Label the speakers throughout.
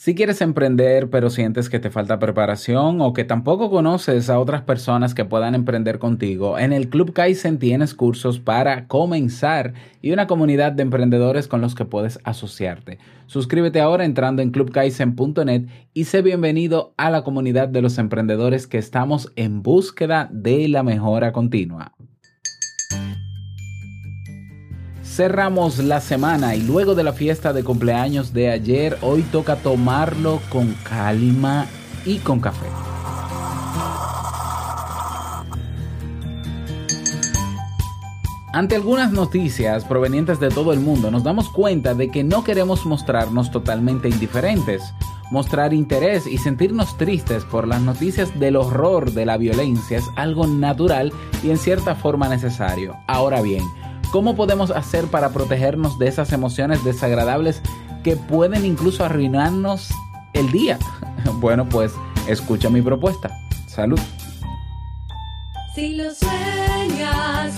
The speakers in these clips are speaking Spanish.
Speaker 1: Si quieres emprender pero sientes que te falta preparación o que tampoco conoces a otras personas que puedan emprender contigo, en el Club Kaizen tienes cursos para comenzar y una comunidad de emprendedores con los que puedes asociarte. Suscríbete ahora entrando en clubkaizen.net y sé bienvenido a la comunidad de los emprendedores que estamos en búsqueda de la mejora continua. Cerramos la semana y luego de la fiesta de cumpleaños de ayer, hoy toca tomarlo con calma y con café. Ante algunas noticias provenientes de todo el mundo, nos damos cuenta de que no queremos mostrarnos totalmente indiferentes. Mostrar interés y sentirnos tristes por las noticias del horror de la violencia es algo natural y en cierta forma necesario. Ahora bien, ¿Cómo podemos hacer para protegernos de esas emociones desagradables que pueden incluso arruinarnos el día? Bueno, pues escucha mi propuesta. Salud.
Speaker 2: Si lo sueñas,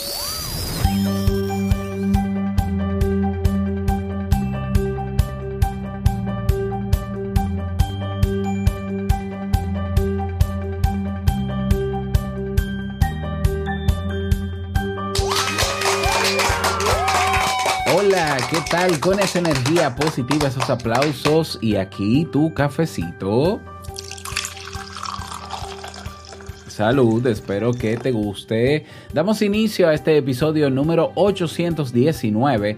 Speaker 1: ¿Qué tal? Con esa energía positiva, esos aplausos y aquí tu cafecito. Salud, espero que te guste. Damos inicio a este episodio número 819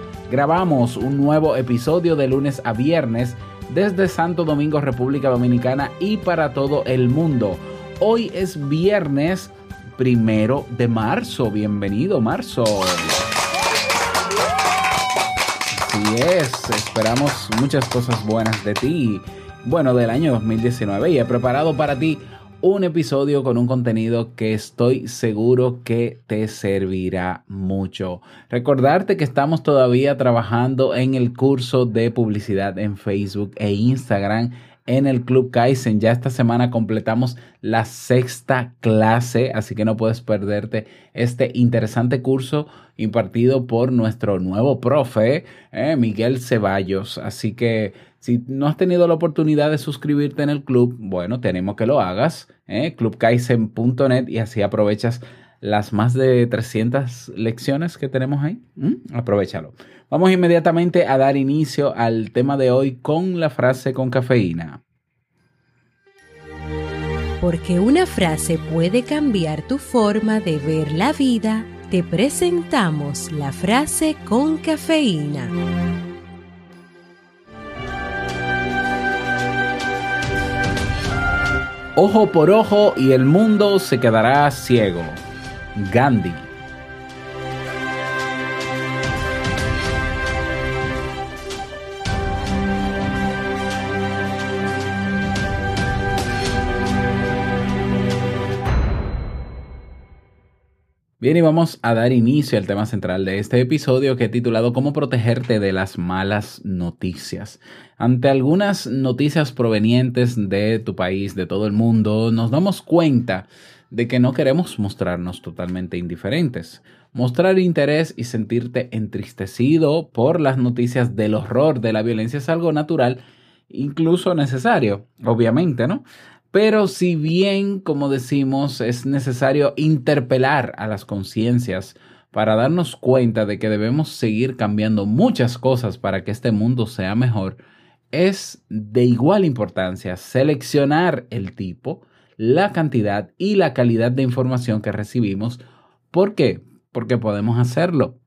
Speaker 1: Grabamos un nuevo episodio de lunes a viernes desde Santo Domingo, República Dominicana y para todo el mundo. Hoy es viernes primero de marzo. Bienvenido, marzo. Así es, esperamos muchas cosas buenas de ti. Bueno, del año 2019 y he preparado para ti un episodio con un contenido que estoy seguro que te servirá mucho. Recordarte que estamos todavía trabajando en el curso de publicidad en Facebook e Instagram en el Club Kaizen. Ya esta semana completamos la sexta clase, así que no puedes perderte este interesante curso impartido por nuestro nuevo profe, eh, Miguel Ceballos. Así que si no has tenido la oportunidad de suscribirte en el club, bueno, tenemos que lo hagas, eh, clubkaizen.net y así aprovechas las más de 300 lecciones que tenemos ahí. ¿Mm? Aprovechalo. Vamos inmediatamente a dar inicio al tema de hoy con la frase con cafeína.
Speaker 3: Porque una frase puede cambiar tu forma de ver la vida, te presentamos la frase con cafeína.
Speaker 1: Ojo por ojo y el mundo se quedará ciego. Gandhi. Bien, y vamos a dar inicio al tema central de este episodio que he titulado Cómo protegerte de las malas noticias. Ante algunas noticias provenientes de tu país, de todo el mundo, nos damos cuenta de que no queremos mostrarnos totalmente indiferentes. Mostrar interés y sentirte entristecido por las noticias del horror de la violencia es algo natural, incluso necesario, obviamente, ¿no? Pero si bien, como decimos, es necesario interpelar a las conciencias para darnos cuenta de que debemos seguir cambiando muchas cosas para que este mundo sea mejor, es de igual importancia seleccionar el tipo, la cantidad y la calidad de información que recibimos. ¿Por qué? Porque podemos hacerlo.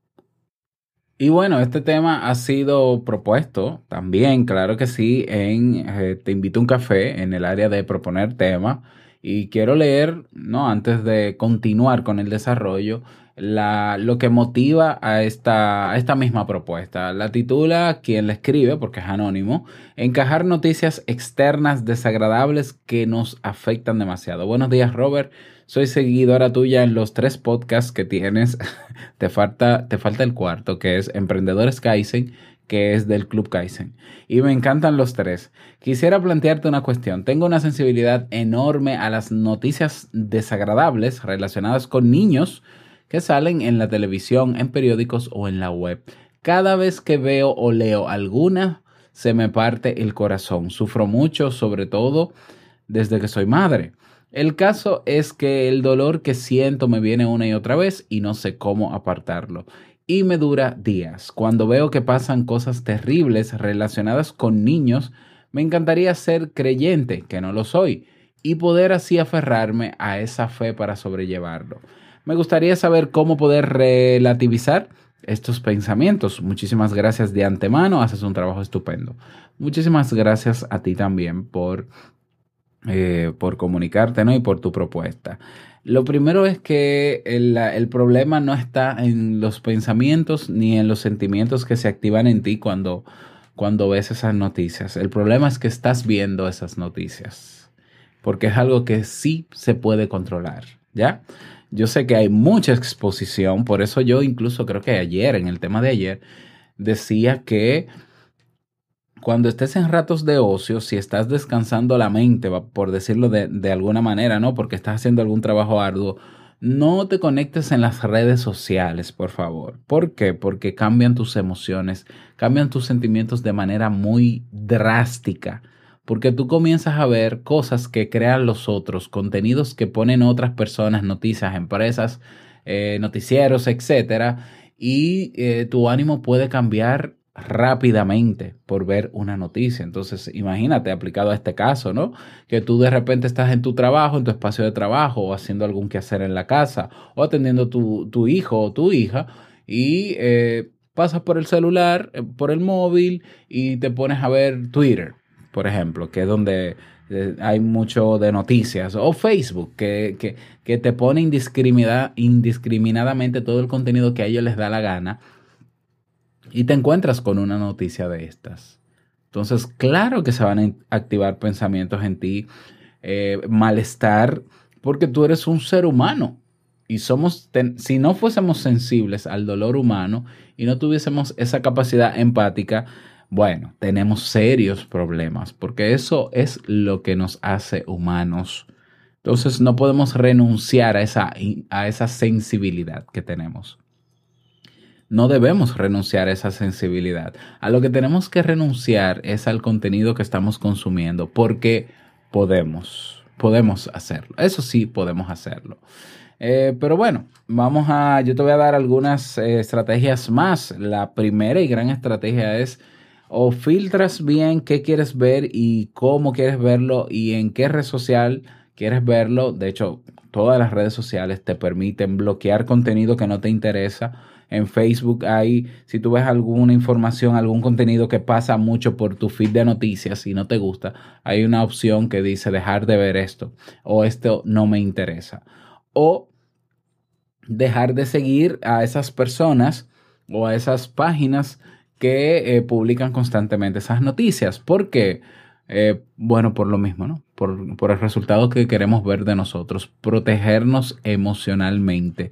Speaker 1: Y bueno, este tema ha sido propuesto también, claro que sí, en eh, Te invito a un café, en el área de proponer tema. Y quiero leer, ¿no? Antes de continuar con el desarrollo, la, lo que motiva a esta, esta misma propuesta. La titula quien la escribe, porque es anónimo, Encajar noticias externas desagradables que nos afectan demasiado. Buenos días, Robert. Soy seguidora tuya en los tres podcasts que tienes. te, falta, te falta el cuarto, que es Emprendedores Kaizen, que es del Club Kaizen. Y me encantan los tres. Quisiera plantearte una cuestión. Tengo una sensibilidad enorme a las noticias desagradables relacionadas con niños que salen en la televisión, en periódicos o en la web. Cada vez que veo o leo alguna, se me parte el corazón. Sufro mucho, sobre todo desde que soy madre. El caso es que el dolor que siento me viene una y otra vez y no sé cómo apartarlo. Y me dura días. Cuando veo que pasan cosas terribles relacionadas con niños, me encantaría ser creyente, que no lo soy, y poder así aferrarme a esa fe para sobrellevarlo. Me gustaría saber cómo poder relativizar estos pensamientos. Muchísimas gracias de antemano, haces un trabajo estupendo. Muchísimas gracias a ti también por, eh, por comunicarte ¿no? y por tu propuesta. Lo primero es que el, el, problema no está en los pensamientos ni en los sentimientos que se activan en ti cuando, cuando ves esas noticias. El problema es que estás viendo esas noticias, porque es algo que sí se puede controlar, ¿ya? Yo sé que hay mucha exposición, por eso yo incluso creo que ayer, en el tema de ayer, decía que cuando estés en ratos de ocio, si estás descansando la mente, por decirlo de, alguna manera, ¿no? Porque estás haciendo algún trabajo arduo, no te conectes en las redes sociales, por favor. ¿Por qué? Porque cambian tus emociones, cambian tus sentimientos de manera muy drástica porque tú comienzas a ver cosas que crean los otros, contenidos que ponen otras personas, noticias, empresas, eh, noticieros, etcétera, y eh, tu ánimo puede cambiar rápidamente por ver una noticia. Entonces, imagínate aplicado a este caso, ¿no? Que tú de repente estás en tu trabajo, en tu espacio de trabajo, o haciendo algún quehacer en la casa, o atendiendo tu, tu hijo o tu hija, y eh, pasas por el celular, por el móvil, y te pones a ver Twitter por ejemplo, que es donde eh, hay mucho de noticias, o Facebook, que, que, que te pone indiscriminada, indiscriminadamente todo el contenido que a ellos les da la gana, y te encuentras con una noticia de estas. Entonces, claro que se van a activar pensamientos en ti, eh, malestar, porque tú eres un ser humano. Y somos, si no fuésemos sensibles al dolor humano y no tuviésemos esa capacidad empática, bueno, tenemos serios problemas, porque eso es lo que nos hace humanos. Entonces no podemos renunciar a esa, a esa sensibilidad que tenemos. No debemos renunciar a esa sensibilidad. A lo que tenemos que renunciar es al contenido que estamos consumiendo, porque podemos, podemos hacerlo. Eso sí, podemos hacerlo. Eh, pero bueno, vamos a, yo te voy a dar algunas eh, estrategias más. La primera y gran estrategia es o filtras bien qué quieres ver y cómo quieres verlo y en qué red social quieres verlo. De hecho, todas las redes sociales te permiten bloquear contenido que no te interesa. En Facebook hay, si tú ves alguna información, algún contenido que pasa mucho por tu feed de noticias y no te gusta, hay una opción que dice dejar de ver esto o esto no me interesa. O dejar de seguir a esas personas o a esas páginas que eh, publican constantemente esas noticias. ¿Por qué? Eh, bueno, por lo mismo, ¿no? Por, por, el resultado que queremos ver de nosotros, protegernos emocionalmente.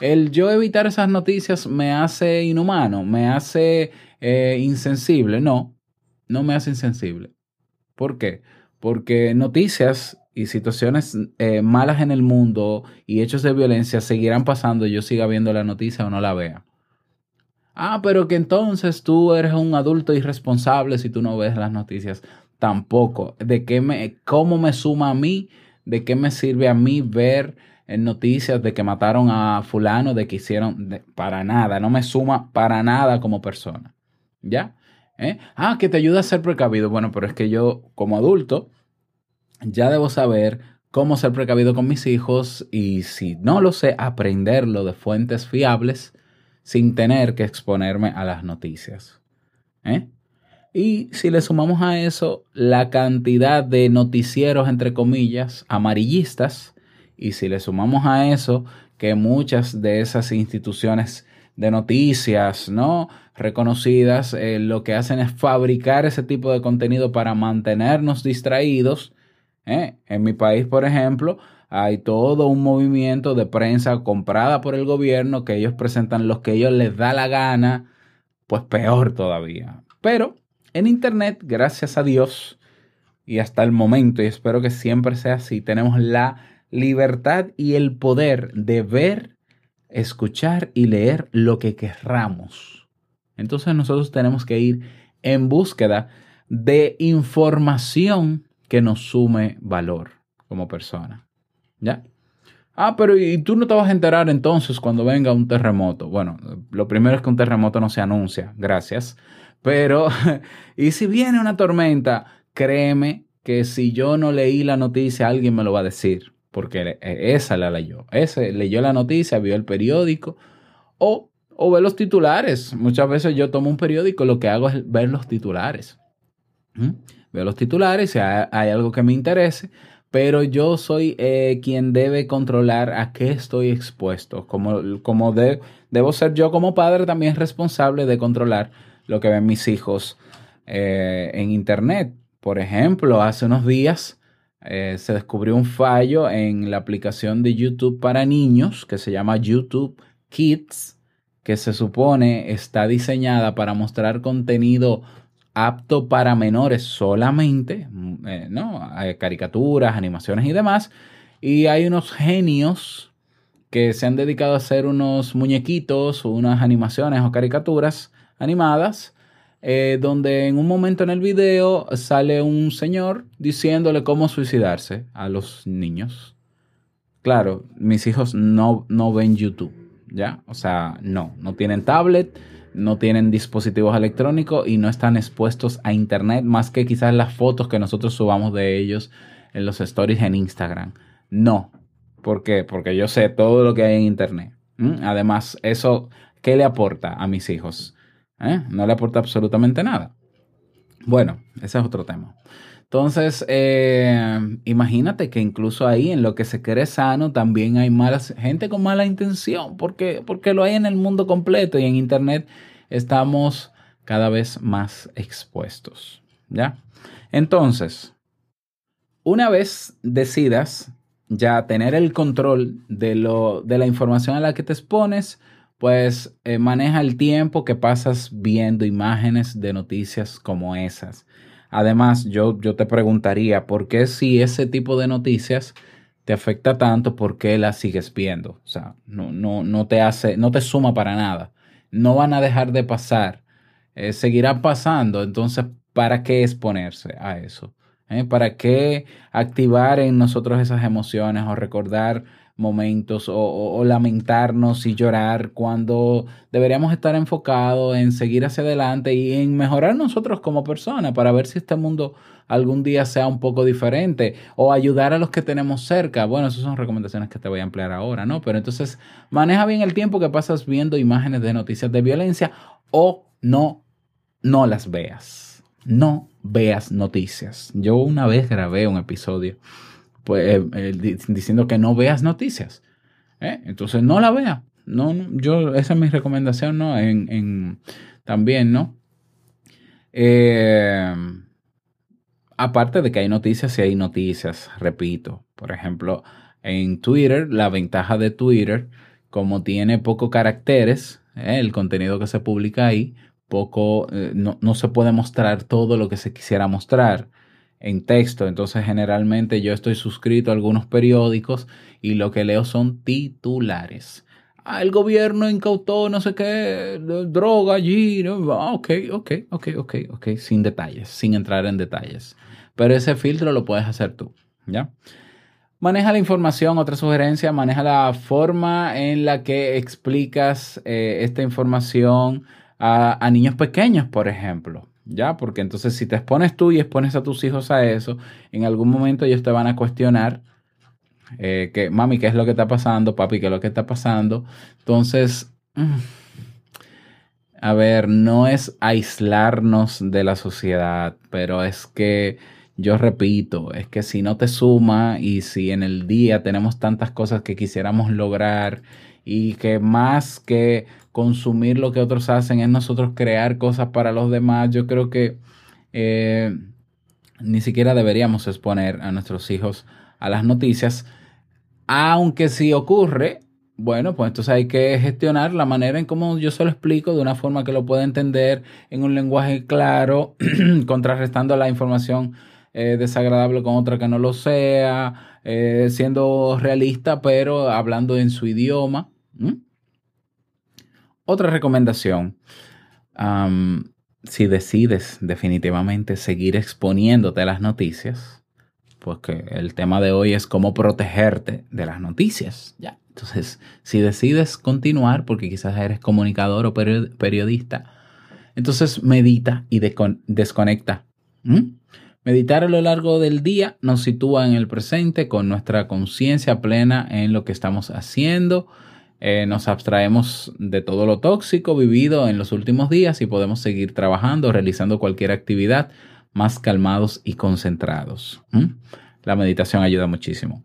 Speaker 1: El yo evitar esas noticias me hace inhumano, me hace eh, insensible. No, no me hace insensible. ¿Por qué? Porque noticias y situaciones malas en el mundo y hechos de violencia seguirán pasando y yo siga viendo la noticia o no la vea. Ah, pero que entonces tú eres un adulto irresponsable si tú no ves las noticias. tampoco. ¿De qué me, cómo me suma a mí? ¿De qué me sirve a mí ver en noticias de que mataron a fulano, de que hicieron, de- para nada, no me suma para nada como persona. ¿Ya? ¿Eh? Ah, que te ayuda a ser precavido. Bueno, pero es que yo como adulto ya debo saber cómo ser precavido con mis hijos y si no lo sé, aprenderlo de fuentes fiables sin tener que exponerme a las noticias. ¿Eh? Y si le sumamos a eso la cantidad de noticieros, entre comillas, amarillistas, y si le sumamos a eso que muchas de esas instituciones de noticias, ¿no? Reconocidas, eh, lo que hacen es fabricar ese tipo de contenido para mantenernos distraídos. ¿eh? En mi país, por ejemplo, hay todo un movimiento de prensa comprada por el gobierno que ellos presentan los que ellos les da la gana, pues peor todavía. Pero en Internet, gracias a Dios, y hasta el momento, y espero que siempre sea así, tenemos la libertad y el poder de ver, escuchar y leer lo que querramos. Entonces nosotros tenemos que ir en búsqueda de información que nos sume valor como persona. ¿Ya? Ah, pero ¿y tú no te vas a enterar entonces cuando venga un terremoto? Bueno, lo primero es que un terremoto no se anuncia, gracias. Pero, ¿y si viene una tormenta? Créeme que si yo no leí la noticia, alguien me lo va a decir, porque eh, esa la leyó. Ese leyó la noticia, vio el periódico o, o ve los titulares. Muchas veces yo tomo un periódico, lo que hago es ver los titulares. ¿Mm? Veo los titulares, si hay, hay algo que me interese, pero yo soy eh, quien debe controlar a qué estoy expuesto. Como, como de- debo ser yo como padre también responsable de controlar lo que ven mis hijos eh, en Internet. Por ejemplo, hace unos días eh, se descubrió un fallo en la aplicación de YouTube para niños que se llama YouTube Kids, que se supone está diseñada para mostrar contenido apto para menores solamente, mm, eh, ¿no? Hay caricaturas, animaciones y demás. Y hay unos genios que se han dedicado a hacer unos muñequitos, unas animaciones o caricaturas animadas, eh, donde en un momento en el video sale un señor diciéndole cómo suicidarse a los niños. Claro, mis hijos no, no ven YouTube, ¿ya? O sea, no, no tienen tablet, no tienen dispositivos electrónicos y no están expuestos a Internet más que quizás las fotos que nosotros subamos de ellos en los stories en Instagram. No. ¿Por qué? Porque yo sé todo lo que hay en Internet. ¿Mm? Además, eso, ¿qué le aporta a mis hijos? ¿Eh? No le aporta absolutamente nada. Bueno, ese es otro tema. Entonces, eh, imagínate que incluso ahí en lo que se cree sano también hay malas, gente con mala intención, porque, porque lo hay en el mundo completo y en Internet estamos cada vez más expuestos. ¿Ya? Entonces, una vez decidas ya tener el control de, lo, de la información a la que te expones, pues eh, maneja el tiempo que pasas viendo imágenes de noticias como esas. Además, yo, yo te preguntaría, ¿por qué si ese tipo de noticias te afecta tanto, por qué las sigues viendo? O sea, no, no, no te hace, no te suma para nada. No van a dejar de pasar. Eh, seguirán pasando. Entonces, ¿para qué exponerse a eso? ¿Eh? ¿Para qué activar en nosotros esas emociones o recordar momentos o, o- o lamentarnos y llorar cuando deberíamos estar enfocados en seguir hacia adelante y en mejorar nosotros como personas para ver si este mundo algún día sea un poco diferente o ayudar a los que tenemos cerca? Bueno, esas son recomendaciones que te voy a emplear ahora, ¿no? Pero entonces maneja bien el tiempo que pasas viendo imágenes de noticias de violencia o no, no las veas. No veas noticias. Yo una vez grabé un episodio pues, eh, eh, di- diciendo que no veas noticias. ¿eh? Entonces no la vea. No, yo, esa es mi recomendación, ¿no? En, en- también, ¿no? Eh, aparte de que hay noticias y hay noticias, repito. Por ejemplo, en Twitter, la ventaja de Twitter, como tiene pocos caracteres, el contenido que se publica ahí, poco, no, no se puede mostrar todo lo que se quisiera mostrar en texto. Entonces, generalmente yo estoy suscrito a algunos periódicos y lo que leo son titulares. ah, el gobierno incautó no sé qué, droga allí. ¿no? Ah, ok, ok, ok, ok, ok, sin detalles, sin entrar en detalles. Pero ese filtro lo puedes hacer tú, ¿ya? Maneja la información, otra sugerencia, maneja la forma en la que explicas eh, esta información a, a niños pequeños, por ejemplo. ¿Ya? Porque entonces si te expones tú y expones a tus hijos a eso, en algún momento ellos te van a cuestionar eh, que, mami, ¿qué es lo que está pasando? Papi, ¿qué es lo que está pasando? Entonces, mm, a ver, no es aislarnos de la sociedad, pero es que yo repito, es que si no te suma y si en el día tenemos tantas cosas que quisiéramos lograr y que más que consumir lo que otros hacen es nosotros crear cosas para los demás, yo creo que eh, ni siquiera deberíamos exponer a nuestros hijos a las noticias, aunque si ocurre, bueno, pues entonces hay que gestionar la manera en cómo yo se lo explico de una forma que lo pueda entender en un lenguaje claro, contrarrestando la información eh, desagradable con otra que no lo sea, eh, siendo realista, pero hablando en su idioma. ¿M? Otra recomendación, si decides definitivamente seguir exponiéndote a las noticias, pues que el tema de hoy es cómo protegerte de las noticias. Ya. Entonces, si decides continuar, porque quizás eres comunicador o perio- periodista, entonces medita y descon- desconecta. ¿Mm? Meditar a lo largo del día nos sitúa en el presente con nuestra conciencia plena en lo que estamos haciendo. Eh, nos abstraemos de todo lo tóxico vivido en los últimos días y podemos seguir trabajando, realizando cualquier actividad más calmados y concentrados. La meditación ayuda muchísimo.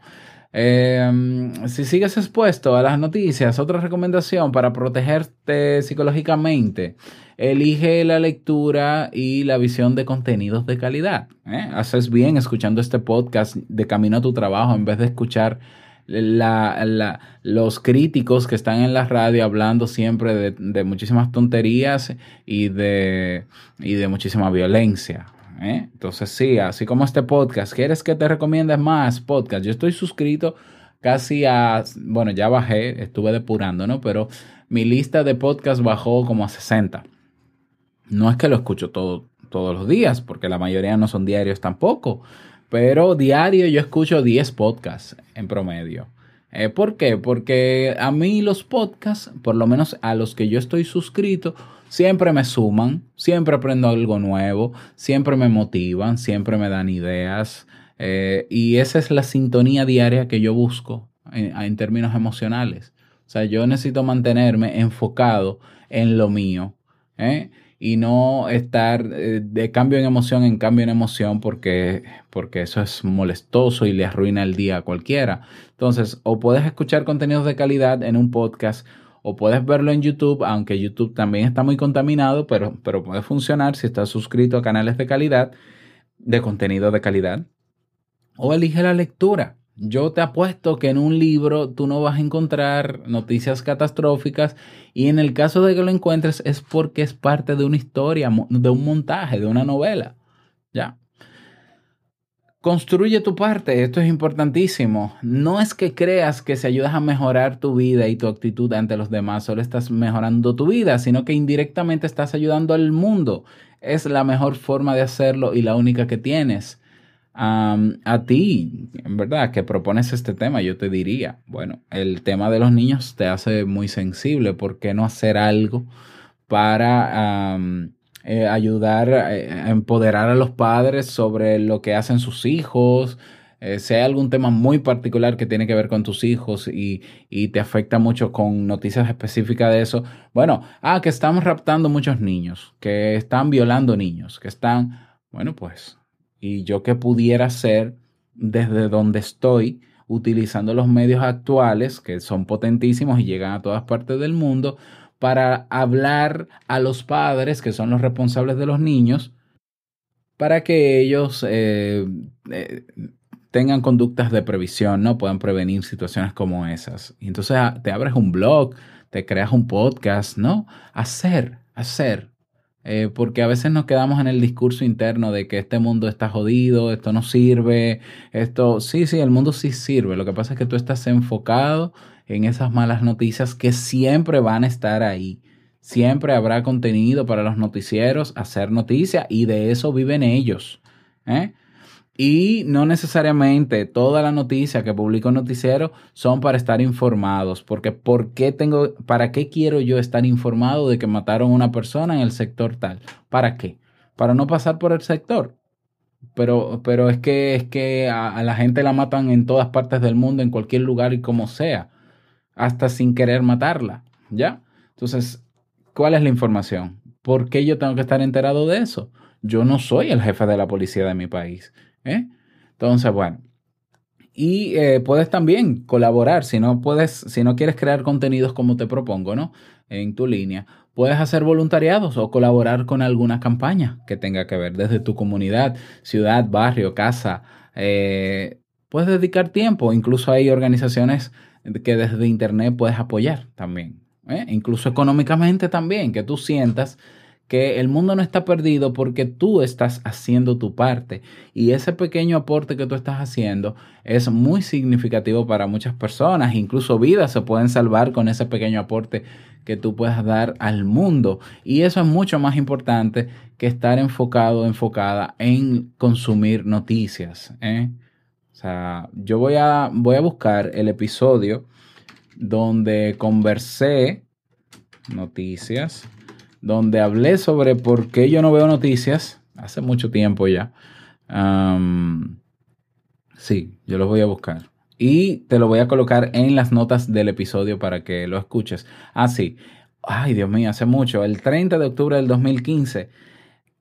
Speaker 1: Eh, si sigues expuesto a las noticias, otra recomendación para protegerte psicológicamente, elige la lectura y la visión de contenidos de calidad. ¿eh? Haces bien escuchando este podcast de camino a tu trabajo en vez de escuchar los críticos que están en la radio hablando siempre de, muchísimas tonterías y de, y de muchísima violencia. ¿eh? Entonces, sí, así como este podcast, ¿quieres que te recomiendes más podcast? Yo estoy suscrito casi a, bueno, ya bajé, estuve depurando, ¿no? Pero mi lista de podcast bajó como a 60. No es que lo escucho todo, todos los días, porque la mayoría no son diarios tampoco, pero diario yo escucho 10 podcasts en promedio. Eh, ¿Por qué? Porque a mí los podcasts, por lo menos a los que yo estoy suscrito, siempre me suman, siempre aprendo algo nuevo, siempre me motivan, siempre me dan ideas. eh, y esa es la sintonía diaria que yo busco en, en términos emocionales. O sea, yo necesito mantenerme enfocado en lo mío. ¿eh? Y no estar eh, de cambio en emoción en cambio en emoción porque, porque eso es molestoso y le arruina el día a cualquiera. Entonces, o puedes escuchar contenidos de calidad en un podcast o puedes verlo en YouTube, aunque YouTube también está muy contaminado, pero, pero puede funcionar si estás suscrito a canales de calidad, de contenido de calidad. O elige la lectura. Yo te apuesto que en un libro tú no vas a encontrar noticias catastróficas y en el caso de que lo encuentres es porque es parte de una historia, de un montaje, de una novela. Ya. Construye tu parte, esto es importantísimo. No es que creas que si ayudas a mejorar tu vida y tu actitud ante los demás, solo estás mejorando tu vida, sino que indirectamente estás ayudando al mundo. Es la mejor forma de hacerlo y la única que tienes. Am, a ti, en verdad, que propones este tema, yo te diría, bueno, el tema de los niños te hace muy sensible, ¿por qué no hacer algo para eh, ayudar eh, a empoderar a los padres sobre lo que hacen sus hijos? Eh, si hay algún tema muy particular que tiene que ver con tus hijos y, y te afecta mucho con noticias específicas de eso, bueno, ah, que estamos raptando muchos niños, que están violando niños, que están, bueno, pues y yo que pudiera hacer desde donde estoy, utilizando los medios actuales, que son potentísimos y llegan a todas partes del mundo, para hablar a los padres, que son los responsables de los niños, para que ellos eh, eh, tengan conductas de previsión, ¿no? Puedan prevenir situaciones como esas. Y entonces ah, te abres un blog, te creas un podcast, ¿no? Hacer, hacer. Eh, porque a veces nos quedamos en el discurso interno de que este mundo está jodido, esto no sirve, esto, sí, sí, el mundo sí sirve. Lo que pasa es que tú estás enfocado en esas malas noticias que siempre van a estar ahí. Siempre habrá contenido para los noticieros, hacer noticia y de eso viven ellos. ¿eh? Y no necesariamente toda la noticia que publica un noticiero son para estar informados, porque ¿por qué tengo, para qué quiero yo estar informado de que mataron a una persona en el sector tal? ¿Para qué? Para no pasar por el sector. Pero, pero es que, es que a, a la gente la matan en todas partes del mundo, en cualquier lugar y como sea, hasta sin querer matarla, ¿ya? Entonces, ¿cuál es la información? ¿Por qué yo tengo que estar enterado de eso? Yo no soy el jefe de la policía de mi país. ¿Eh? Entonces, bueno. Y eh, puedes también colaborar, si no puedes, si no quieres crear contenidos como te propongo, ¿no? En tu línea, puedes hacer voluntariados o colaborar con alguna campaña que tenga que ver desde tu comunidad, ciudad, barrio, casa. eh, puedes dedicar tiempo, incluso hay organizaciones que desde internet puedes apoyar también, incluso económicamente también, que tú sientas que el mundo no está perdido porque tú estás haciendo tu parte y ese pequeño aporte que tú estás haciendo es muy significativo para muchas personas, incluso vidas se pueden salvar con ese pequeño aporte que tú puedas dar al mundo y eso es mucho más importante que estar enfocado, enfocada en consumir noticias. ¿eh? O sea, yo voy a, voy a buscar el episodio donde conversé noticias, donde hablé sobre por qué yo no veo noticias hace mucho tiempo ya. Sí, yo los voy a buscar. Y te lo voy a colocar en las notas del episodio para que lo escuches. Ah, sí. Ay, Dios mío, hace mucho. El 30 de octubre del 2015.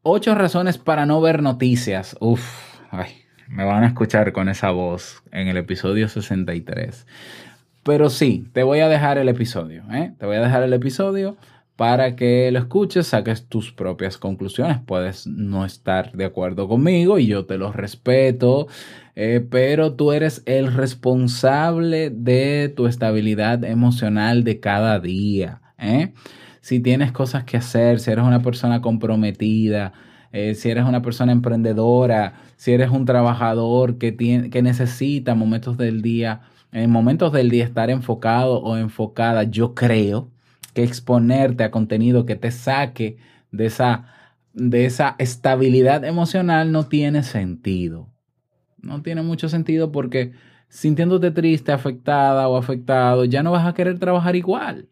Speaker 1: Ocho razones para no ver noticias. Uf, ay, me van a escuchar con esa voz en el episodio 63. Pero sí, te voy a dejar el episodio. ¿eh? Te voy a dejar el episodio para que lo escuches, saques tus propias conclusiones. Puedes no estar de acuerdo conmigo y yo te lo respeto, eh, pero tú eres el responsable de tu estabilidad emocional de cada día. ¿eh? Si tienes cosas que hacer, si eres una persona comprometida, eh, si eres una persona emprendedora, si eres un trabajador que, tiene, que necesita momentos del día, en momentos del día estar enfocado o enfocada, yo creo que exponerte a contenido que te saque de esa, de esa estabilidad emocional no tiene sentido. No tiene mucho sentido porque sintiéndote triste, afectada o afectado, ya no vas a querer trabajar igual.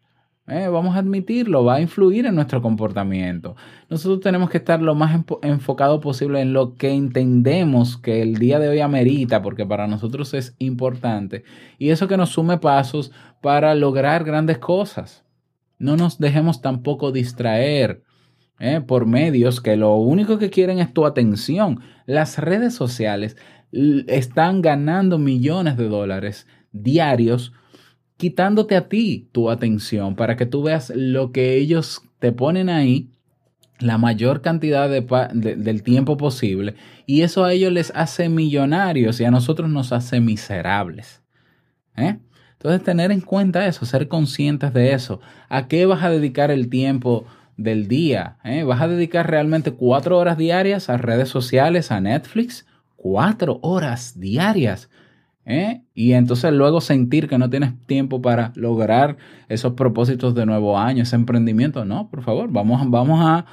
Speaker 1: Eh, vamos a admitirlo, va a influir en nuestro comportamiento. Nosotros tenemos que estar lo más enfocado posible en lo que entendemos que el día de hoy amerita, porque para nosotros es importante. Y eso que nos sume pasos para lograr grandes cosas. No nos dejemos tampoco distraer eh, por medios que lo único que quieren es tu atención. Las redes sociales están ganando millones de dólares diarios quitándote a ti tu atención para que tú veas lo que ellos te ponen ahí la mayor cantidad de, de, del tiempo posible y eso a ellos les hace millonarios y a nosotros nos hace miserables. ¿eh? Entonces tener en cuenta eso, ser conscientes de eso. ¿A qué vas a dedicar el tiempo del día? ¿Eh? ¿Vas a dedicar realmente cuatro horas diarias a redes sociales, a Netflix? Cuatro horas diarias. ¿Eh? Y entonces luego sentir que no tienes tiempo para lograr esos propósitos de nuevo año, ese emprendimiento. No, por favor, vamos, vamos a,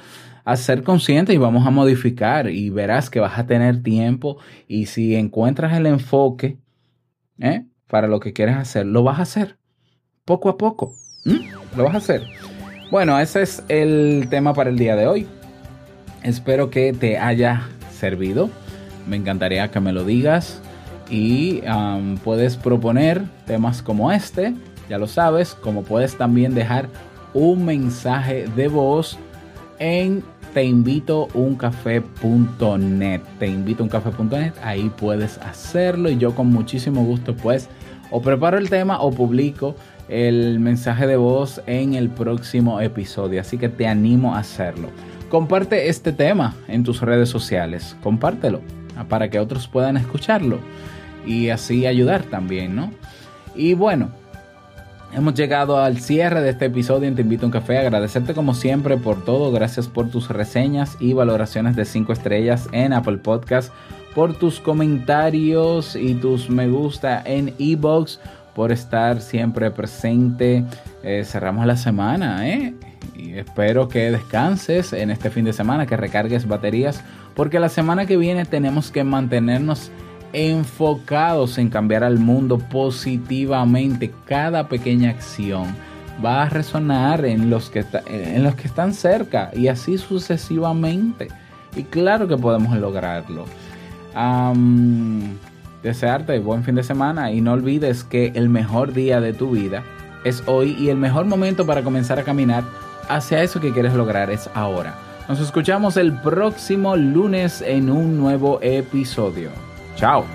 Speaker 1: a, ser conscientes y vamos a modificar y verás que vas a tener tiempo y si encuentras el enfoque ¿eh? Para lo que quieres hacer, lo vas a hacer poco a poco. Lo vas a hacer. Bueno, ese es el tema para el día de hoy. Espero que te haya servido. Me encantaría que me lo digas y puedes proponer temas como este, ya lo sabes, como puedes también dejar un mensaje de voz en teinvitouncafé.net. Te invito uncafé.net, ahí puedes hacerlo y yo con muchísimo gusto pues o preparo el tema o publico el mensaje de voz en el próximo episodio, así que te animo a hacerlo. Comparte este tema en tus redes sociales, compártelo para que otros puedan escucharlo y así ayudar también, ¿no? Y bueno, hemos llegado al cierre de este episodio en Te Invito a un Café. Agradecerte como siempre por todo. Gracias por tus reseñas y valoraciones de 5 estrellas en Apple Podcast, por tus comentarios y tus me gusta en Ebox, por estar siempre presente. Eh, cerramos la semana, ¿eh? Y espero que descanses en este fin de semana, que recargues baterías, porque la semana que viene tenemos que mantenernos enfocados en cambiar al mundo positivamente. Cada pequeña acción va a resonar en los que, en los que están cerca y así sucesivamente. Y claro que podemos lograrlo. Um, desearte buen fin de semana y no olvides que el mejor día de tu vida es hoy y el mejor momento para comenzar a caminar hacia eso que quieres lograr es ahora. Nos escuchamos el próximo lunes en un nuevo episodio. Chao.